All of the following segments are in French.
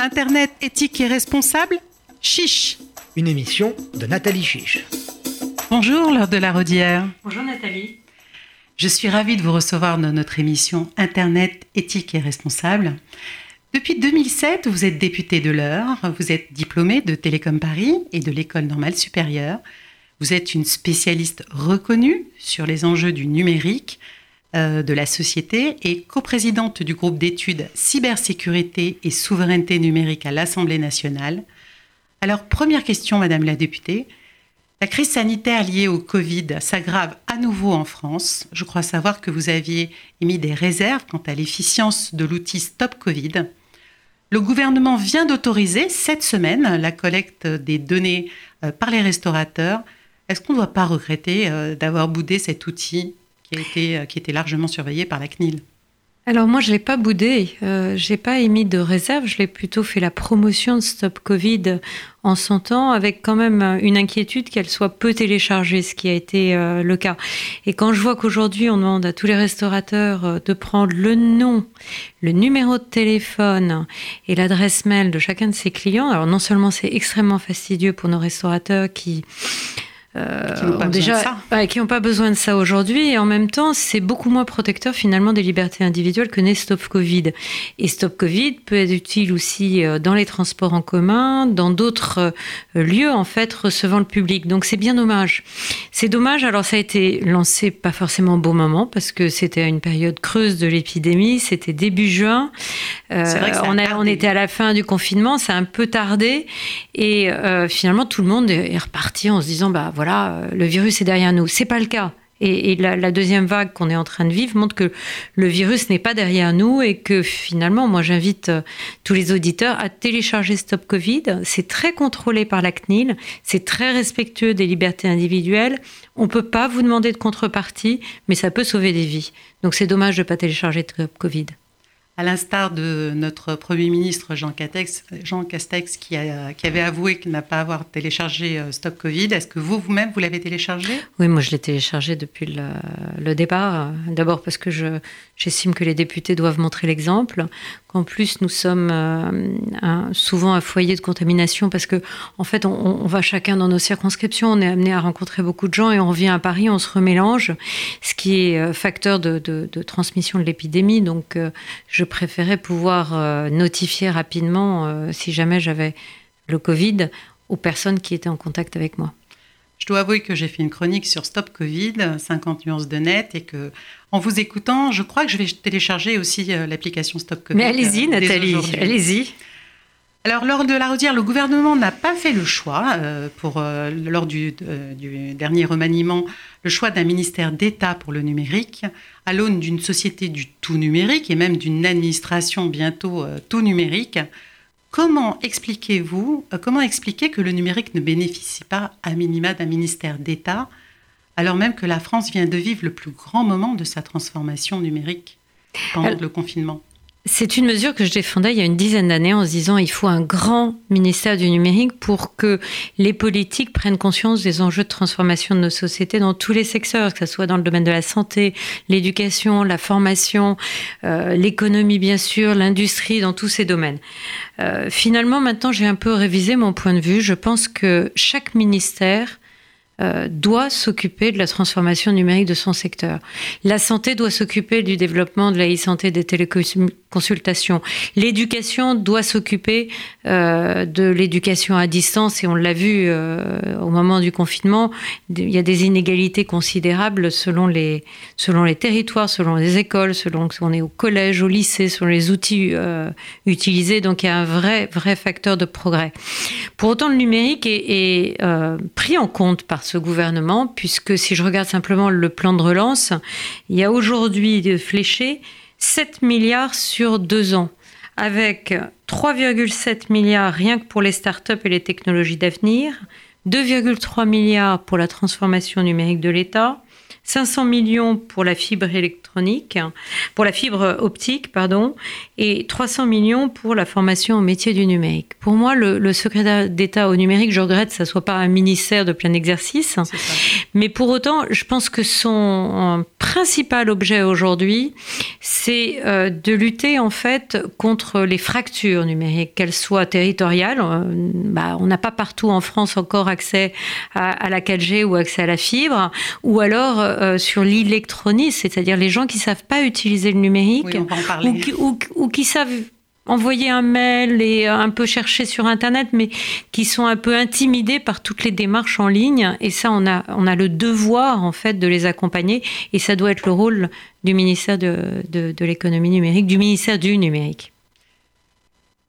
Internet éthique et responsable Chiche Une émission de Nathalie Chiche. Bonjour, Laure de la Rodière. Bonjour Nathalie. Je suis ravie de vous recevoir dans notre émission Internet éthique et responsable. Depuis 2007, vous êtes député de l'Eure, vous êtes diplômé de Télécom Paris et de l'École normale supérieure. Vous êtes une spécialiste reconnue sur les enjeux du numérique, euh, de la société et coprésidente du groupe d'études cybersécurité et souveraineté numérique à l'Assemblée nationale. Alors, première question, Madame la députée. La crise sanitaire liée au Covid s'aggrave à nouveau en France. Je crois savoir que vous aviez émis des réserves quant à l'efficience de l'outil Stop Covid. Le gouvernement vient d'autoriser cette semaine la collecte des données euh, par les restaurateurs. Est-ce qu'on ne doit pas regretter euh, d'avoir boudé cet outil qui, a été, euh, était largement surveillé par la CNIL. Alors moi, je l'ai pas boudé, euh, j'ai pas émis de réserve, je l'ai plutôt fait la promotion de Stop Covid en son temps, avec quand même une inquiétude qu'elle soit peu téléchargée, ce qui a été euh, le cas. Et quand je vois qu'aujourd'hui, on demande à tous les restaurateurs euh, de prendre le nom, le numéro de téléphone et l'adresse mail de chacun de ses clients, alors non seulement c'est extrêmement fastidieux pour nos restaurateurs qui euh, qui n'ont pas, besoin de ça aujourd'hui. Et en même temps, c'est beaucoup moins protecteur finalement des libertés individuelles que n'est Stop Covid. Et Stop Covid peut être utile aussi euh, dans les transports en commun, dans d'autres euh, lieux en fait recevant le public. Donc c'est bien dommage. C'est dommage. Alors ça a été lancé pas forcément au bon moment parce que c'était une période creuse de l'épidémie. C'était début juin. Euh, on, a, on, était à la fin du confinement. Ça a un peu tardé. Et euh, finalement, tout le monde est reparti en se disant bah voilà euh, le virus est derrière nous. C'est pas le cas. Et, la, deuxième vague qu'on est en train de vivre montre que le virus n'est pas derrière nous et que finalement, moi j'invite euh, tous les auditeurs à télécharger Stop Covid. C'est très contrôlé par la CNIL, c'est très respectueux des libertés individuelles. On ne peut pas vous demander de contrepartie, mais ça peut sauver des vies. Donc c'est dommage de ne pas télécharger Stop Covid à l'instar de notre Premier ministre Jean Castex, Jean Castex qui, avait avoué qu'il n'a pas avoir téléchargé euh, Stop Covid. Est-ce que vous, vous-même, vous, l'avez téléchargé? Oui, moi je l'ai téléchargé depuis le, départ. D'abord parce que j'estime que les députés doivent montrer l'exemple, qu'en plus nous sommes euh, souvent un foyer de contamination parce que en fait on, va chacun dans nos circonscriptions, on est amené à rencontrer beaucoup de gens et on vient à Paris, on se remélange, ce qui est euh, facteur de, transmission de l'épidémie. Donc je préférais pouvoir euh, notifier rapidement euh, si jamais j'avais le Covid aux personnes qui étaient en contact avec moi. Je dois avouer que j'ai fait une chronique sur Stop Covid, 50 nuances de net, et que en vous écoutant, je crois que je vais télécharger aussi euh, l'application Stop Covid. Mais allez-y, Nathalie, allez-y. Alors, lors de la redire, le gouvernement n'a pas fait le choix, pour, lors du, du, dernier remaniement, le choix d'un ministère d'État pour le numérique, à l'aune d'une société du tout numérique et même d'une administration bientôt euh, tout numérique. Comment expliquez-vous, euh, comment expliquer que le numérique ne bénéficie pas à minima d'un ministère d'État, alors même que la France vient de vivre le plus grand moment de sa transformation numérique pendant le confinement? C'est une mesure que je défendais il y a une dizaine d'années en se disant il faut un grand ministère du numérique pour que les politiques prennent conscience des enjeux de transformation de nos sociétés dans tous les secteurs, que ce soit dans le domaine de la santé, l'éducation, la formation, euh, l'économie bien sûr, l'industrie, dans tous ces domaines. Euh, finalement, maintenant, j'ai un peu révisé mon point de vue. Je pense que chaque ministère euh, doit s'occuper de la transformation numérique de son secteur. La santé doit s'occuper du développement de la e-santé des téléconsultations. L'éducation doit s'occuper euh, de l'éducation à distance et on l'a vu euh, au moment du confinement, il y a des inégalités considérables selon les, selon les territoires, selon les écoles, selon si on est au collège, au lycée, selon les outils utilisés. Donc il y a un vrai, vrai facteur de progrès. Pour autant, le numérique est, pris en compte par ce gouvernement, puisque si je regarde simplement le plan de relance, il y a aujourd'hui fléché 7 milliards sur deux ans, avec 3,7 milliards rien que pour les startups et les technologies d'avenir, 2,3 milliards pour la transformation numérique de l'État, 500 millions pour la fibre électronique, pour la fibre optique, pardon, et 300 millions pour la formation au métier du numérique. Pour moi, le, secrétaire d'État au numérique, je regrette que ça soit pas un ministère de plein exercice, mais pour autant, je pense que son principal objet aujourd'hui, c'est euh, de lutter en fait contre les fractures numériques, qu'elles soient territoriales. Euh, bah, on n'a pas partout en France encore accès à, la 4G ou accès à la fibre, ou alors euh, sur l'électronique, c'est-à-dire les gens qui savent pas utiliser le numérique ou, qui, savent envoyer un mail et un peu chercher sur Internet, mais qui sont un peu intimidés par toutes les démarches en ligne. Et ça, on a, on a le devoir, en fait, de les accompagner. Et ça doit être le rôle du ministère de, de, l'économie numérique, du ministère du numérique.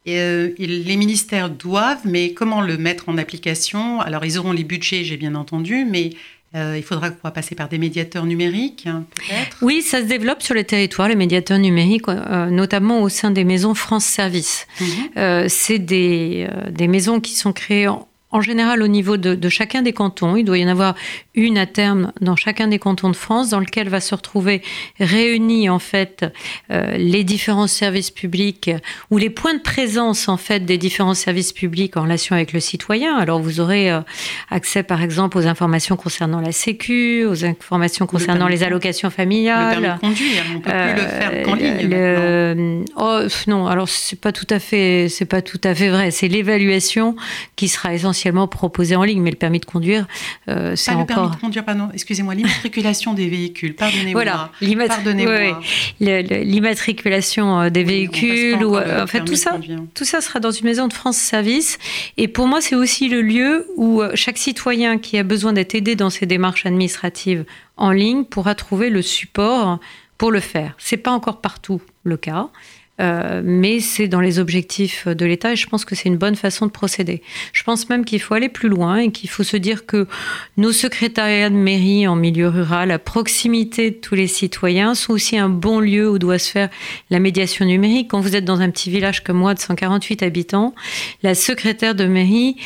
Euh, les ministères doivent, mais comment le mettre en application? Alors, ils auront les budgets, j'ai bien entendu, mais euh, il faudra passer par des médiateurs numériques, hein, peut-être Oui, ça se développe sur les territoires, les médiateurs numériques, euh, notamment au sein des maisons France Service. Mhm. c'est des, des, maisons qui sont créées en, en général au niveau de, chacun des cantons. Il doit y en avoir une à terme dans chacun des cantons de France, dans lequel va se retrouver réunis en fait euh, les différents services publics ou les points de présence en fait des différents services publics en relation avec le citoyen. Alors vous aurez euh, accès par exemple aux informations concernant la Sécu, aux informations concernant les allocations familiales. Le permis de conduire, on peut plus le faire qu'en euh, ligne. oh, non, alors c'est pas tout à fait, c'est pas tout à fait vrai. C'est l'évaluation qui sera essentielle proposé en ligne, mais le permis de conduire, euh, c'est encore... le permis de conduire, pardon, excusez-moi, l'immatriculation des véhicules, pardonnez-moi. Voilà, l'immatriculation euh, des véhicules, ou, en fait, tout ça, tout ça sera dans une maison de France Service. Et pour moi, c'est aussi le lieu où euh, chaque citoyen qui a besoin d'être aidé dans ses démarches administratives en ligne pourra trouver le support pour le faire. C'est pas encore partout le cas. Euh, mais c'est dans les objectifs de l'État et je pense que c'est une bonne façon de procéder. Je pense même qu'il faut aller plus loin et qu'il faut se dire que nos secrétariats de mairie en milieu rural, à proximité de tous les citoyens, sont aussi un bon lieu où doit se faire la médiation numérique. Quand vous êtes dans un petit village comme moi de 148 habitants, la secrétaire de mairie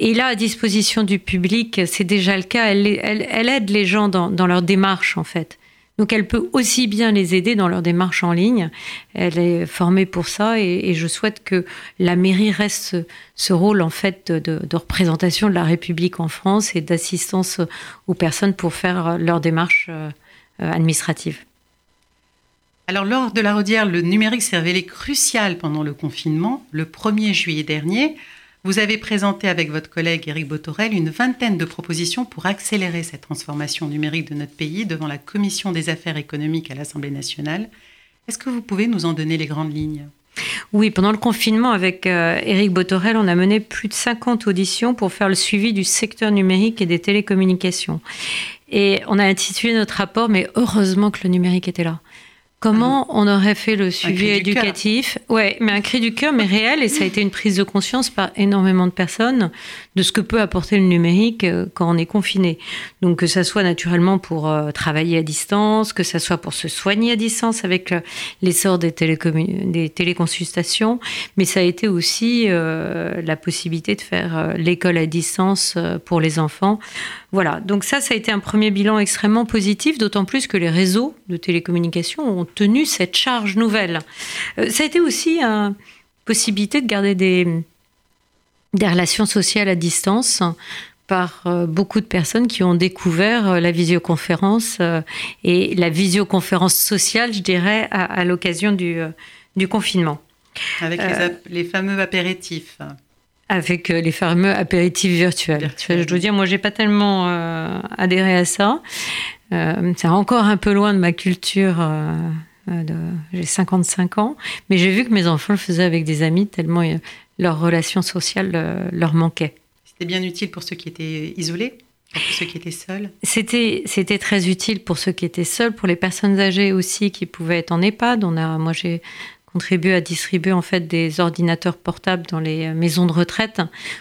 est là à disposition du public, c'est déjà le cas, elle, aide les gens dans leur démarche en fait. Donc elle peut aussi bien les aider dans leur démarche en ligne. Elle est formée pour ça et, je souhaite que la mairie reste ce, rôle en fait de, représentation de la République en France et d'assistance aux personnes pour faire leur démarche euh, administrative. Alors lors de la Rodière, le numérique s'est révélé crucial pendant le confinement, le 1er juillet dernier. Vous avez présenté avec votre collègue Éric Botorel une vingtaine de propositions pour accélérer cette transformation numérique de notre pays devant la Commission des affaires économiques à l'Assemblée nationale. Est-ce que vous pouvez nous en donner les grandes lignes? Oui, pendant le confinement, avec euh, Éric Botorel, on a mené plus de 50 auditions pour faire le suivi du secteur numérique et des télécommunications. Et on a intitulé notre rapport, mais heureusement que le numérique était là. Comment on aurait fait le suivi éducatif? Ouais, mais un cri du cœur, mais réel, et ça a été une prise de conscience par énormément de personnes de ce que peut apporter le numérique euh, quand on est confiné. Donc que ça soit naturellement pour euh, travailler à distance, que ça soit pour se soigner à distance avec euh, l'essor des, des téléconsultations, mais ça a été aussi la possibilité de faire l'école à distance pour les enfants. Voilà, donc ça, ça a été un premier bilan extrêmement positif, d'autant plus que les réseaux de télécommunications ont tenu cette charge nouvelle. Ça a été aussi une possibilité de garder des, des relations sociales à distance par euh, beaucoup de personnes qui ont découvert euh, la visioconférence et la visioconférence sociale, je dirais, à, l'occasion du, du, confinement. Avec les, fameux apéritifs avec les fameux apéritifs virtuels. Je dois dire, moi, j'ai pas tellement adhéré à ça. Euh, c'est encore un peu loin de ma culture. Euh, euh, j'ai 55 ans, mais j'ai vu que mes enfants le faisaient avec des amis tellement leur relation sociale leur manquait. C'était bien utile pour ceux qui étaient isolés pour ceux qui étaient seuls? C'était, c'était très utile pour ceux qui étaient seuls, pour les personnes âgées aussi qui pouvaient être en EHPAD. On a, moi, j'ai contribué à distribuer en fait des ordinateurs portables dans les maisons de retraite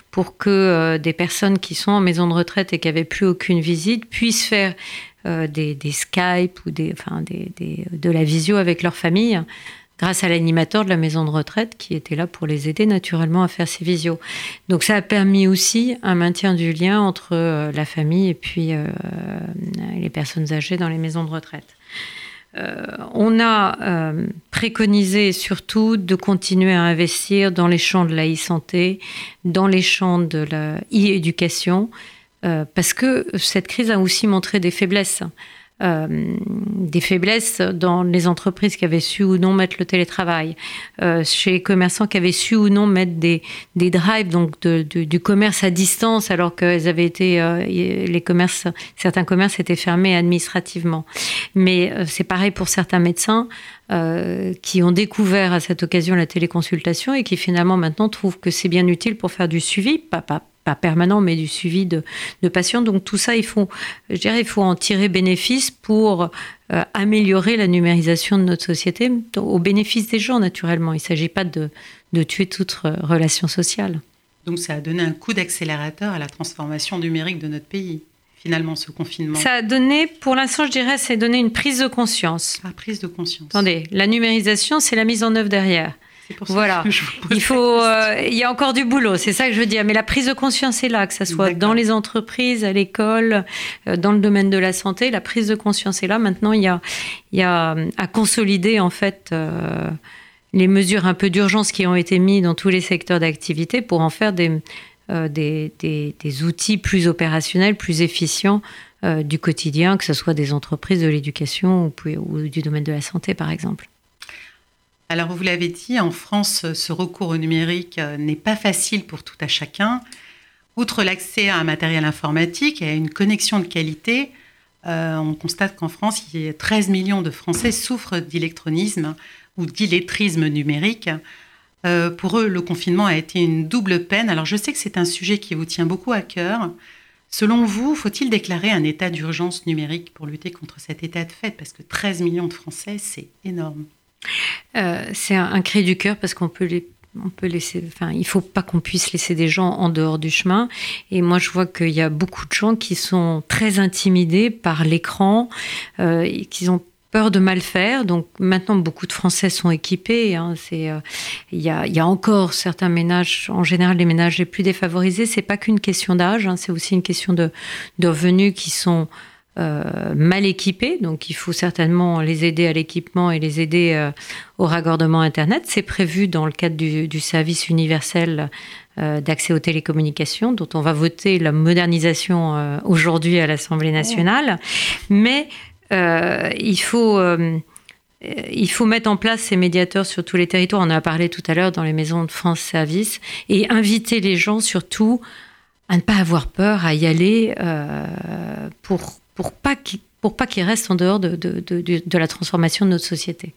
pour que des personnes qui sont en maison de retraite et qui n'avaient plus aucune visite puissent faire euh, des, Skype ou enfin, de la visio avec leur famille. grâce à l'animateur de la maison de retraite qui était là pour les aider naturellement à faire ces visios. Donc ça a permis aussi un maintien du lien entre euh, la famille et puis euh, les personnes âgées dans les maisons de retraite. On a préconisé surtout de continuer à investir dans les champs de la e-santé, dans les champs de la e-éducation, parce que cette crise a aussi montré des faiblesses. Euh, des faiblesses dans les entreprises qui avaient su ou non mettre le télétravail, euh, chez les commerçants qui avaient su ou non mettre des, drives, donc du commerce à distance, alors qu'ils avaient été, euh, les commerces, certains commerces étaient fermés administrativement. Mais c'est pareil pour certains médecins. qui ont découvert à cette occasion la téléconsultation et qui finalement maintenant trouvent que c'est bien utile pour faire du suivi, pas, pas, pas permanent, mais du suivi de, patients. Donc tout ça, il faut, je dirais, il faut en tirer bénéfice pour euh, améliorer la numérisation de notre société au bénéfice des gens, naturellement. Il ne s'agit pas de, tuer toute relation sociale. Donc ça a donné un coup d'accélérateur à la transformation numérique de notre pays finalement ce confinement Ça a donné, pour l'instant, je dirais, c'est donné une prise de conscience. La prise de conscience. Attendez, la numérisation, c'est la mise en œuvre derrière voilà. il faut, euh, il y a encore du boulot, c'est ça que je veux dire. Mais la prise de conscience est là, que ce soit dans les entreprises, à l'école, euh, dans le domaine de la santé, la prise de conscience est là. Maintenant, il y a, il y a à consolider en fait euh, les mesures un peu d'urgence qui ont été mises dans tous les secteurs d'activité pour en faire des, des, des, outils plus opérationnels, plus efficients du quotidien, que ce soit des entreprises de l'éducation ou du domaine de la santé, par exemple. Alors, vous l'avez dit, en France, ce recours au numérique euh, n'est pas facile pour tout à chacun. Outre l'accès à un matériel informatique et à une connexion de qualité, euh, on constate qu'en France, il y a 13 millions de Français souffrent d'électronisme ou d'illettrisme numérique. Euh, pour eux, le confinement a été une double peine. Alors, je sais que c'est un sujet qui vous tient beaucoup à cœur. Selon vous, faut-il déclarer un état d'urgence numérique pour lutter contre cet état de fait? Parce que 13 millions de Français, c'est énorme. Euh, c'est un, cri du cœur parce qu'on peut les on peut laisser, enfin, il faut pas qu'on puisse laisser des gens en dehors du chemin. Et moi, je vois qu'il y a beaucoup de gens qui sont très intimidés par l'écran, euh, et qui ont peur de mal faire. Donc maintenant, beaucoup de Français sont équipés. Hein. Euh, il y, a, y, a, encore certains ménages, en général les ménages les plus défavorisés. C'est pas qu'une question d'âge, hein. c'est aussi une question de, de revenus qui sont euh, mal équipés, donc il faut certainement les aider à l'équipement et les aider euh, au raccordement Internet. C'est prévu dans le cadre du, service universel euh, d'accès aux télécommunications, dont on va voter la modernisation aujourd'hui à l'Assemblée nationale. Mais il faut... il faut mettre en place ces médiateurs sur tous les territoires. On en a parlé tout à l'heure dans les maisons de France Service et inviter les gens surtout à ne pas avoir peur, à y aller pour, pour pas qu'il pour pas qu'il reste en dehors de, de, de, la transformation de notre société.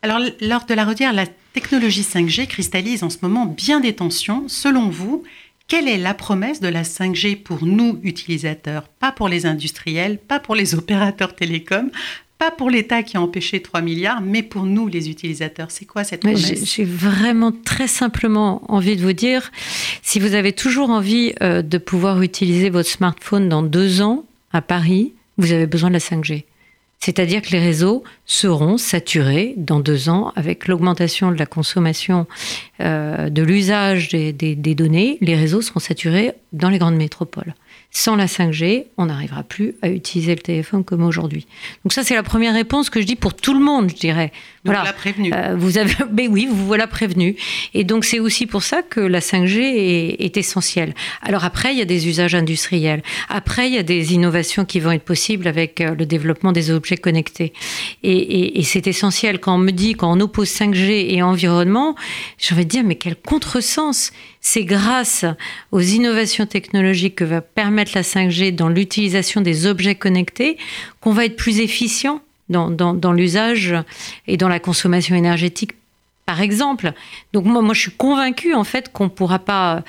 Alors, lors de la redire, la technologie 5G cristallise en ce moment bien des tensions. Selon vous, quelle est la promesse de la 5G pour nous, utilisateurs? Pas pour les industriels, pas pour les opérateurs télécoms, pas pour l'État qui a empêché 3 milliards, mais pour nous, les utilisateurs. C'est quoi cette promesse? J'ai vraiment très simplement envie de vous dire, si vous avez toujours envie euh, de pouvoir utiliser votre smartphone dans deux ans, à Paris, vous avez besoin de la 5G. C'est-à-dire que les réseaux seront saturés dans deux ans avec l'augmentation de la consommation euh, de l'usage des, données. Les réseaux seront saturés dans les grandes métropoles. Sans la 5G, on n'arrivera plus à utiliser le téléphone comme aujourd'hui. Donc ça, c'est la première réponse que je dis pour tout le monde, je dirais. voilà. prévenu. Euh, vous avez, mais oui, vous voilà prévenu. Et donc c'est aussi pour ça que la 5G est, est, essentielle. Alors après, il y a des usages industriels. Après, il y a des innovations qui vont être possibles avec euh, le développement des objets connectés. Et, et, et c'est essentiel. Quand on me dit, quand on oppose 5G et environnement, j'ai envie de dire, mais quel contresens c'est grâce aux innovations technologiques que va permettre la 5G dans l'utilisation des objets connectés qu'on va être plus efficient dans, l'usage et dans la consommation énergétique par exemple. Donc moi, je suis convaincue en fait qu'on ne pourra pas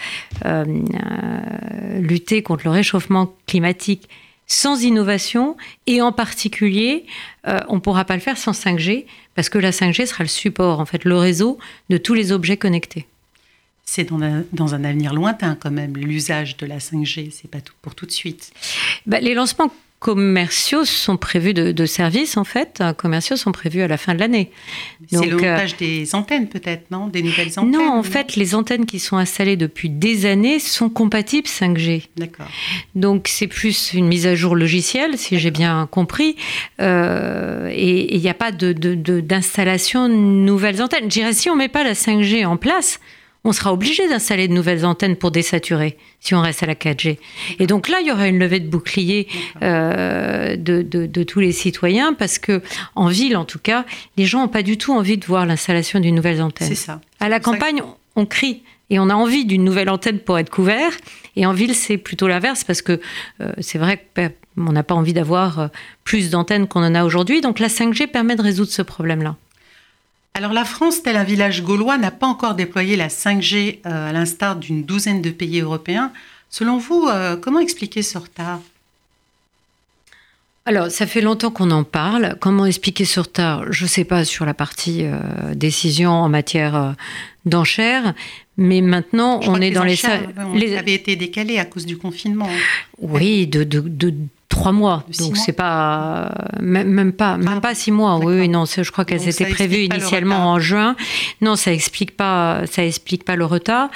euh, euh, lutter contre le réchauffement climatique sans innovation et en particulier euh, on ne pourra pas le faire sans 5G parce que la 5G sera le support en fait le réseau de tous les objets connectés c'est dans un, dans un, avenir lointain quand même, l'usage de la 5G, c'est pas tout pour tout de suite. Bah, les lancements commerciaux sont prévus de, services, en fait, commerciaux sont prévus à la fin de l'année. C'est le montage des antennes, peut-être, non? Des nouvelles antennes Non, en fait, les antennes qui sont installées depuis des années sont compatibles 5G. D'accord. Donc, c'est plus une mise à jour logicielle, si j'ai bien compris. et il n'y a pas d'installation de, de, de nouvelles antennes. Je dirais, si on ne met pas la 5G en place, on sera obligé d'installer de nouvelles antennes pour désaturer si on reste à la 4G. Et donc là, il y aura une levée de bouclier euh, de, tous les citoyens parce que en ville, en tout cas, les gens n'ont pas du tout envie de voir l'installation d'une nouvelle antenne. C'est ça. À la campagne, on crie et on a envie d'une nouvelle antenne pour être couvert. Et en ville, c'est plutôt l'inverse parce que euh, c'est vrai qu'on n'a pas envie d'avoir euh, plus d'antennes qu'on en a aujourd'hui. Donc la 5G permet de résoudre ce problème-là. Alors la France, tel un village gaulois, n'a pas encore déployé la 5G euh, à l'instar d'une douzaine de pays européens. Selon vous, euh, comment expliquer ce retard? Alors, ça fait longtemps qu'on en parle. Comment expliquer ce retard? Je ne sais pas sur la partie euh, décision en matière d'enchères, mais maintenant on est dans les salles. Les avaient été décalées à cause du confinement. Oui, de, de, de trois mois. Donc c'est pas même, pas même pas six mois. Oui, non, je crois qu'elles étaient prévues initialement en juin. Non, ça explique pas ça explique pas le retard.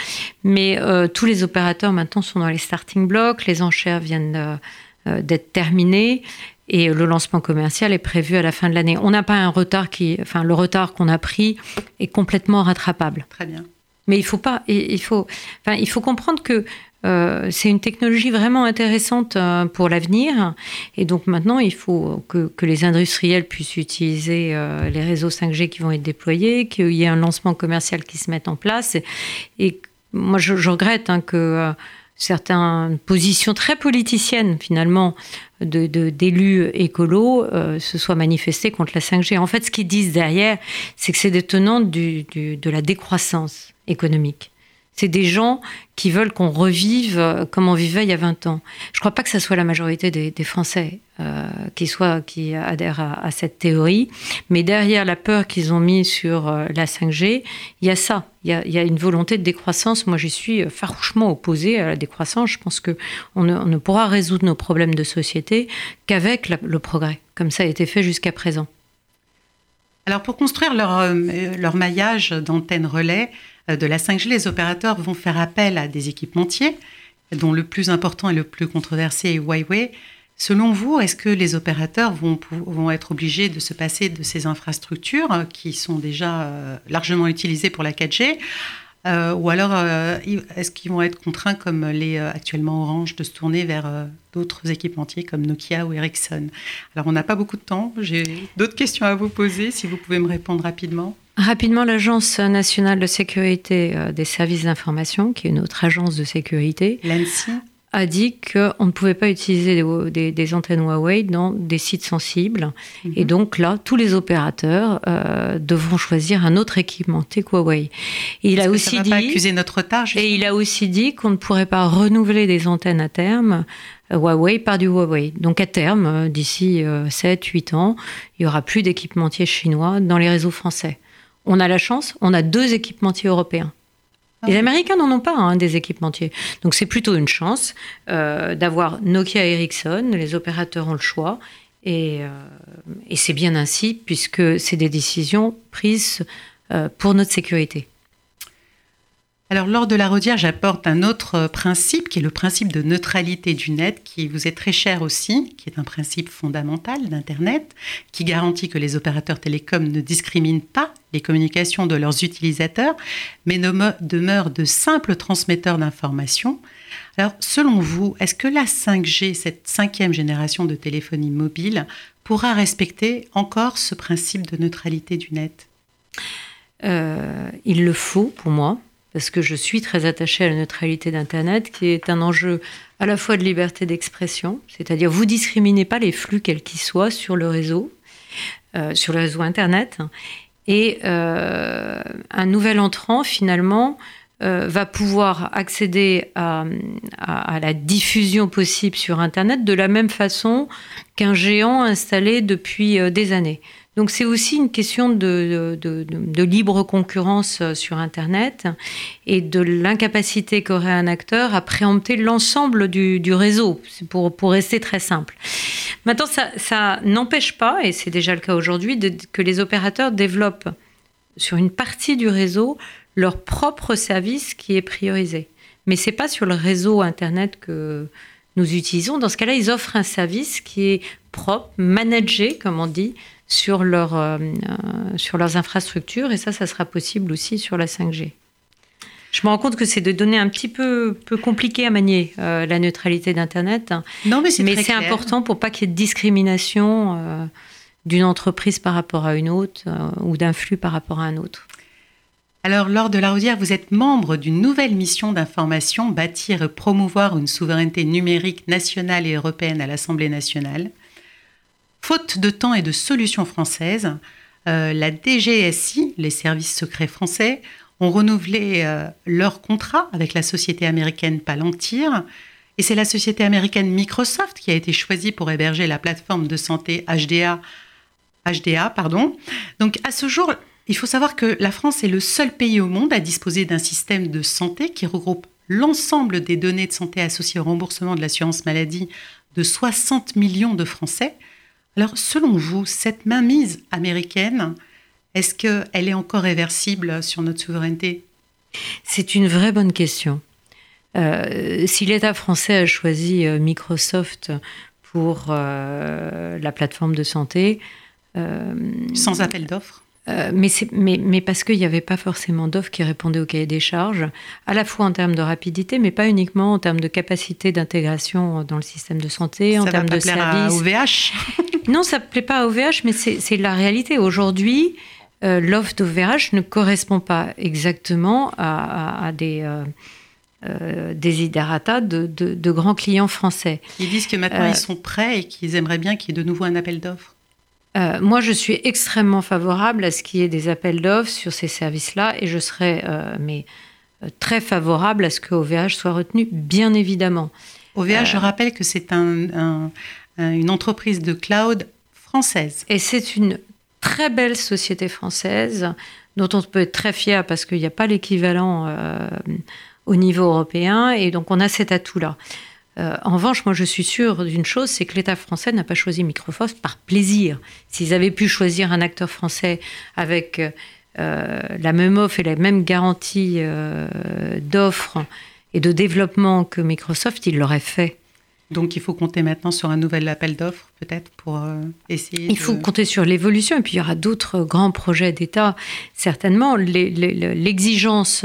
Mais euh, tous les opérateurs maintenant sont dans les starting blocks. Les enchères viennent euh, d'être terminées. Et le lancement commercial est prévu à la fin de l'année. On n'a pas un retard qui, enfin, le retard qu'on a pris est complètement rattrapable. Très bien. Mais il faut pas, il faut, enfin, il faut comprendre que euh, c'est une technologie vraiment intéressante euh, pour l'avenir. Et donc maintenant, il faut que, les industriels puissent utiliser euh, les réseaux 5G qui vont être déployés, qu'il y ait un lancement commercial qui se mette en place. Et, moi, je, regrette hein, que certaines positions très politiciennes, finalement, d'élus de, d'élus écolos se soient manifestées contre la 5G. En fait, ce qu'ils disent derrière, c'est que c'est détenant de la décroissance économique. C'est des gens qui veulent qu'on revive euh, comme on vivait il y a 20 ans. Je ne crois pas que ce soit la majorité des, Français euh, qui, qui adhèrent à, cette théorie, mais derrière la peur qu'ils ont mis sur euh, la 5G, il y a ça. Il y a, une volonté de décroissance. Moi, j'y suis farouchement opposée à la décroissance. Je pense qu'on ne, on ne pourra résoudre nos problèmes de société qu'avec le progrès, comme ça a été fait jusqu'à présent. Alors, pour construire leur, leur maillage d'antennes relais, de la 5G, les opérateurs vont faire appel à des équipementiers, dont le plus important et le plus controversé est Huawei. Selon vous, est-ce que les opérateurs vont, vont, être obligés de se passer de ces infrastructures euh, qui sont déjà euh, largement utilisées pour la 4G ou alors, est-ce qu'ils vont être contraints, comme les actuellement Orange, de se tourner vers d'autres équipementiers comme Nokia ou Ericsson? Alors, on n'a pas beaucoup de temps. J'ai d'autres questions à vous poser, si vous pouvez me répondre rapidement. Rapidement, l'Agence nationale de sécurité euh, des services d'information, qui est une autre agence de sécurité, a dit qu'on ne pouvait pas utiliser des, antennes Huawei dans des sites sensibles. Mhm. Et donc là, tous les opérateurs euh, devront choisir un autre équipementier que Huawei. Il a aussi dit, accuser notre retard. Et il a aussi dit qu'on ne pourrait pas renouveler des antennes à terme euh, Huawei par du Huawei. Donc à terme, d'ici 7-8 ans, il n'y aura plus d'équipementiers chinois dans les réseaux français on a la chance, on a deux équipementiers européens. Ah les Américains n'en ont pas hein, des équipementiers. Donc c'est plutôt une chance euh, d'avoir Nokia et Ericsson. Les opérateurs ont le choix. Et, euh, c'est bien ainsi, puisque c'est des décisions prises euh, pour notre sécurité. Alors, lors de la rodière, j'apporte un autre euh, principe qui est le principe de neutralité du net, qui vous est très cher aussi, qui est un principe fondamental d'Internet, qui garantit que les opérateurs télécoms ne discriminent pas les communications de leurs utilisateurs, mais demeurent de simples transmetteurs d'informations. Alors, selon vous, est-ce que la 5G, cette cinquième génération de téléphonie mobile, pourra respecter encore ce principe de neutralité du net? Euh, Il le faut pour moi parce que je suis très attachée à la neutralité d'Internet, qui est un enjeu à la fois de liberté d'expression, c'est-à-dire vous discriminez pas les flux quels qu'ils soient sur le réseau, euh, sur le réseau Internet, et euh, un nouvel entrant finalement euh, va pouvoir accéder à, la diffusion possible sur Internet de la même façon qu'un géant installé depuis des années. Donc c'est aussi une question de, libre concurrence euh, sur Internet et de l'incapacité qu'aurait un acteur à préempter l'ensemble du, réseau, pour, pour rester très simple. Maintenant, ça, ça n'empêche pas, et c'est déjà le cas aujourd'hui, que les opérateurs développent sur une partie du réseau leur propre service qui est priorisé. Mais c'est pas sur le réseau Internet que nous utilisons. Dans ce cas-là, ils offrent un service qui est propre, managé, comme on dit, sur, leur, euh, euh, sur leurs infrastructures. Et ça, ça sera possible aussi sur la 5G. Je me rends compte que c'est de données un petit peu, peu compliqué à manier, euh, la neutralité d'Internet. Non, mais c'est Mais c'est important pour pas qu'il y ait de discrimination d'une entreprise par rapport à une autre ou d'un flux par rapport à un autre. Alors, lors de la Rosière, vous êtes membre d'une nouvelle mission d'information, bâtir et promouvoir une souveraineté numérique nationale et européenne à l'Assemblée nationale. Faute de temps et de solutions françaises, euh, la DGSI, les services secrets français, ont renouvelé euh, leur contrat avec la société américaine Palantir. Et c'est la société américaine Microsoft qui a été choisie pour héberger la plateforme de santé HDA. HDA pardon. Donc à ce jour, il faut savoir que la France est le seul pays au monde à disposer d'un système de santé qui regroupe l'ensemble des données de santé associées au remboursement de l'assurance maladie de 60 millions de Français. Alors, selon vous, cette mainmise américaine, est-ce qu'elle est encore réversible sur notre souveraineté? C'est une vraie bonne question. Euh, si l'État français a choisi euh, Microsoft pour euh, la plateforme de santé... Sans appel d'offres? Euh, mais, mais, mais, parce qu'il n'y avait pas forcément d'offres qui répondaient au cahier des charges, à la fois en termes de rapidité, mais pas uniquement en termes de capacité d'intégration dans le système de santé, en termes de services. Ça OVH Non, ça ne plaît pas à OVH, mais c'est la réalité. Aujourd'hui, euh, l'offre d'OVH ne correspond pas exactement à, des... Euh, euh desiderata de, de, de, grands clients français. Ils disent que maintenant ils sont prêts et qu'ils aimeraient bien qu'il y ait de nouveau un appel d'offres. Euh, moi, je suis extrêmement favorable à ce qu'il y ait des appels d'offres sur ces services-là et je serais euh, mais, euh, très favorable à ce que OVH soit retenu, bien évidemment. OVH, je rappelle que c'est un, une entreprise de cloud française. Et c'est une très belle société française dont on peut être très fier parce qu'il n'y a pas l'équivalent au niveau européen et donc on a cet atout-là. Euh, en revanche, moi, je suis sûre d'une chose, c'est que l'État français n'a pas choisi Microsoft par plaisir. S'ils avaient pu choisir un acteur français avec euh, la même offre et la même garantie euh, d'offre et de développement que Microsoft, ils l'auraient fait. Donc il faut compter maintenant sur un nouvel appel d'offres, peut-être, pour essayer. Il faut compter sur l'évolution, et puis il y aura d'autres grands projets d'État, certainement. L'exigence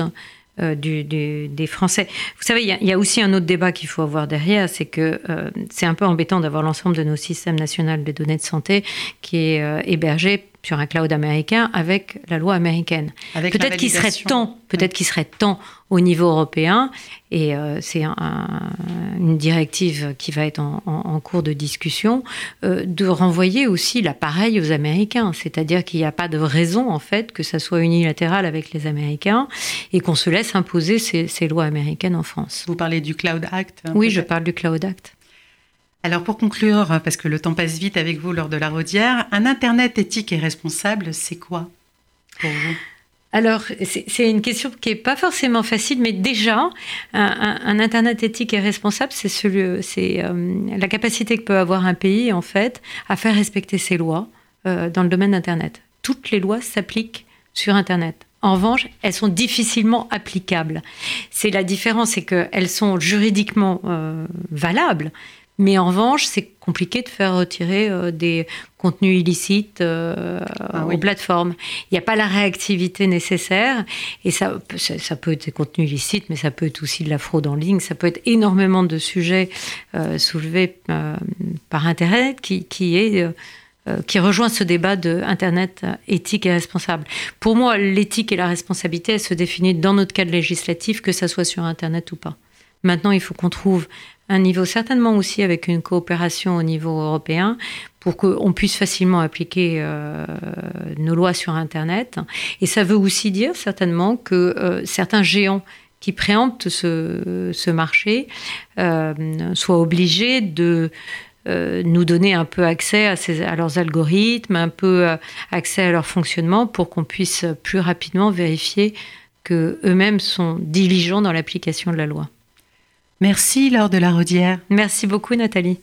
euh, des Français. Vous savez, il y, a aussi un autre débat qu'il faut avoir derrière, c'est que euh, c'est un peu embêtant d'avoir l'ensemble de nos systèmes nationaux des données de santé qui est euh, hébergé sur un cloud américain avec la loi américaine. Peut-être qu'il serait temps, peut-être qu'il serait temps au niveau européen, et euh, c'est une directive qui va être en, cours de discussion, euh, de renvoyer aussi l'appareil aux Américains. C'est-à-dire qu'il n'y a pas de raison en fait que ça soit unilatéral avec les Américains et qu'on se laisse imposer ces, ces, lois américaines en France. Vous parlez du Cloud Act hein, Oui, je parle du Cloud Act. Alors pour conclure, parce que le temps passe vite avec vous lors de la rodière, un Internet éthique et responsable, c'est quoi pour vous? Alors, c'est une question qui n'est pas forcément facile, mais déjà, un, Internet éthique et responsable, c'est euh, la capacité que peut avoir un pays, en fait, à faire respecter ses lois euh, dans le domaine d'Internet. Toutes les lois s'appliquent sur Internet. En revanche, elles sont difficilement applicables. C'est la différence, c'est qu'elles sont juridiquement euh, valables, mais en revanche, c'est compliqué de faire retirer euh, des contenus illicites euh, ah aux plateformes. Il n'y a pas la réactivité nécessaire. Et ça, ça, peut être des contenus illicites, mais ça peut être aussi de la fraude en ligne. Ça peut être énormément de sujets euh, soulevés par Internet qui, qui est qui rejoint ce débat de Internet éthique et responsable. Pour moi, l'éthique et la responsabilité, elles se définissent dans notre cadre législatif, que ça soit sur Internet ou pas. Maintenant, il faut qu'on trouve un niveau certainement aussi avec une coopération au niveau européen pour qu'on puisse facilement appliquer euh, nos lois sur Internet. Et ça veut aussi dire certainement que euh, certains géants qui préemptent ce, marché euh, soient obligés de nous donner un peu accès à, à, leurs algorithmes, un peu accès à leur fonctionnement pour qu'on puisse plus rapidement vérifier que eux-mêmes sont diligents dans l'application de la loi. Merci Laure de la Rodière. Merci beaucoup Nathalie.